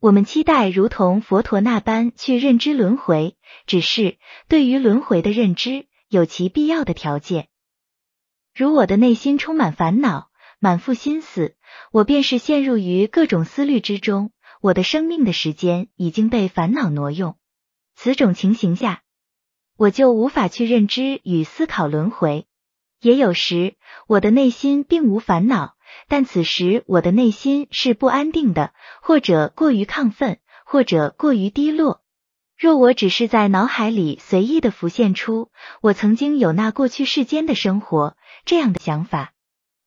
我们期待如同佛陀那般去认知轮回，只是对于轮回的认知有其必要的条件。如我的内心充满烦恼，满腹心思，我便是陷入于各种思虑之中，我的生命的时间已经被烦恼挪用。此种情形下，我就无法去认知与思考轮回。也有时，我的内心并无烦恼。但此时我的内心是不安定的，或者过于亢奋，或者过于低落。若我只是在脑海里随意的浮现出我曾经有那过去世间的生活这样的想法，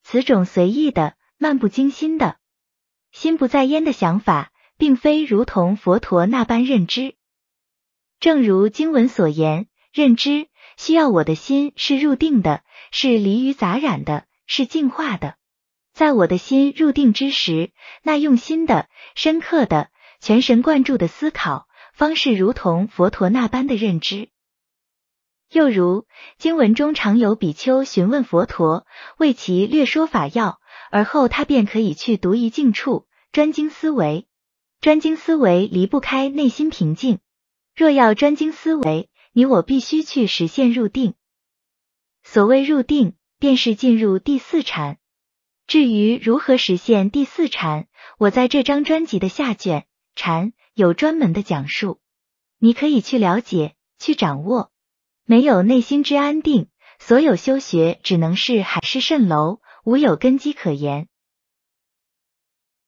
此种随意的、漫不经心的、心不在焉的想法，并非如同佛陀那般认知。正如经文所言，认知需要我的心是入定的，是离于杂染的，是净化的。在我的心入定之时，那用心的、深刻的、全神贯注的思考，方式如同佛陀那般的认知。又如经文中常有比丘询问佛陀，为其略说法要，而后他便可以去独一静处，专精思维。专精思维离不开内心平静。若要专精思维，你我必须去实现入定。所谓入定，便是进入第四禅。至于如何实现第四禅，我在这张专辑的下卷禅有专门的讲述，你可以去了解、去掌握。没有内心之安定，所有修学只能是海市蜃楼，无有根基可言。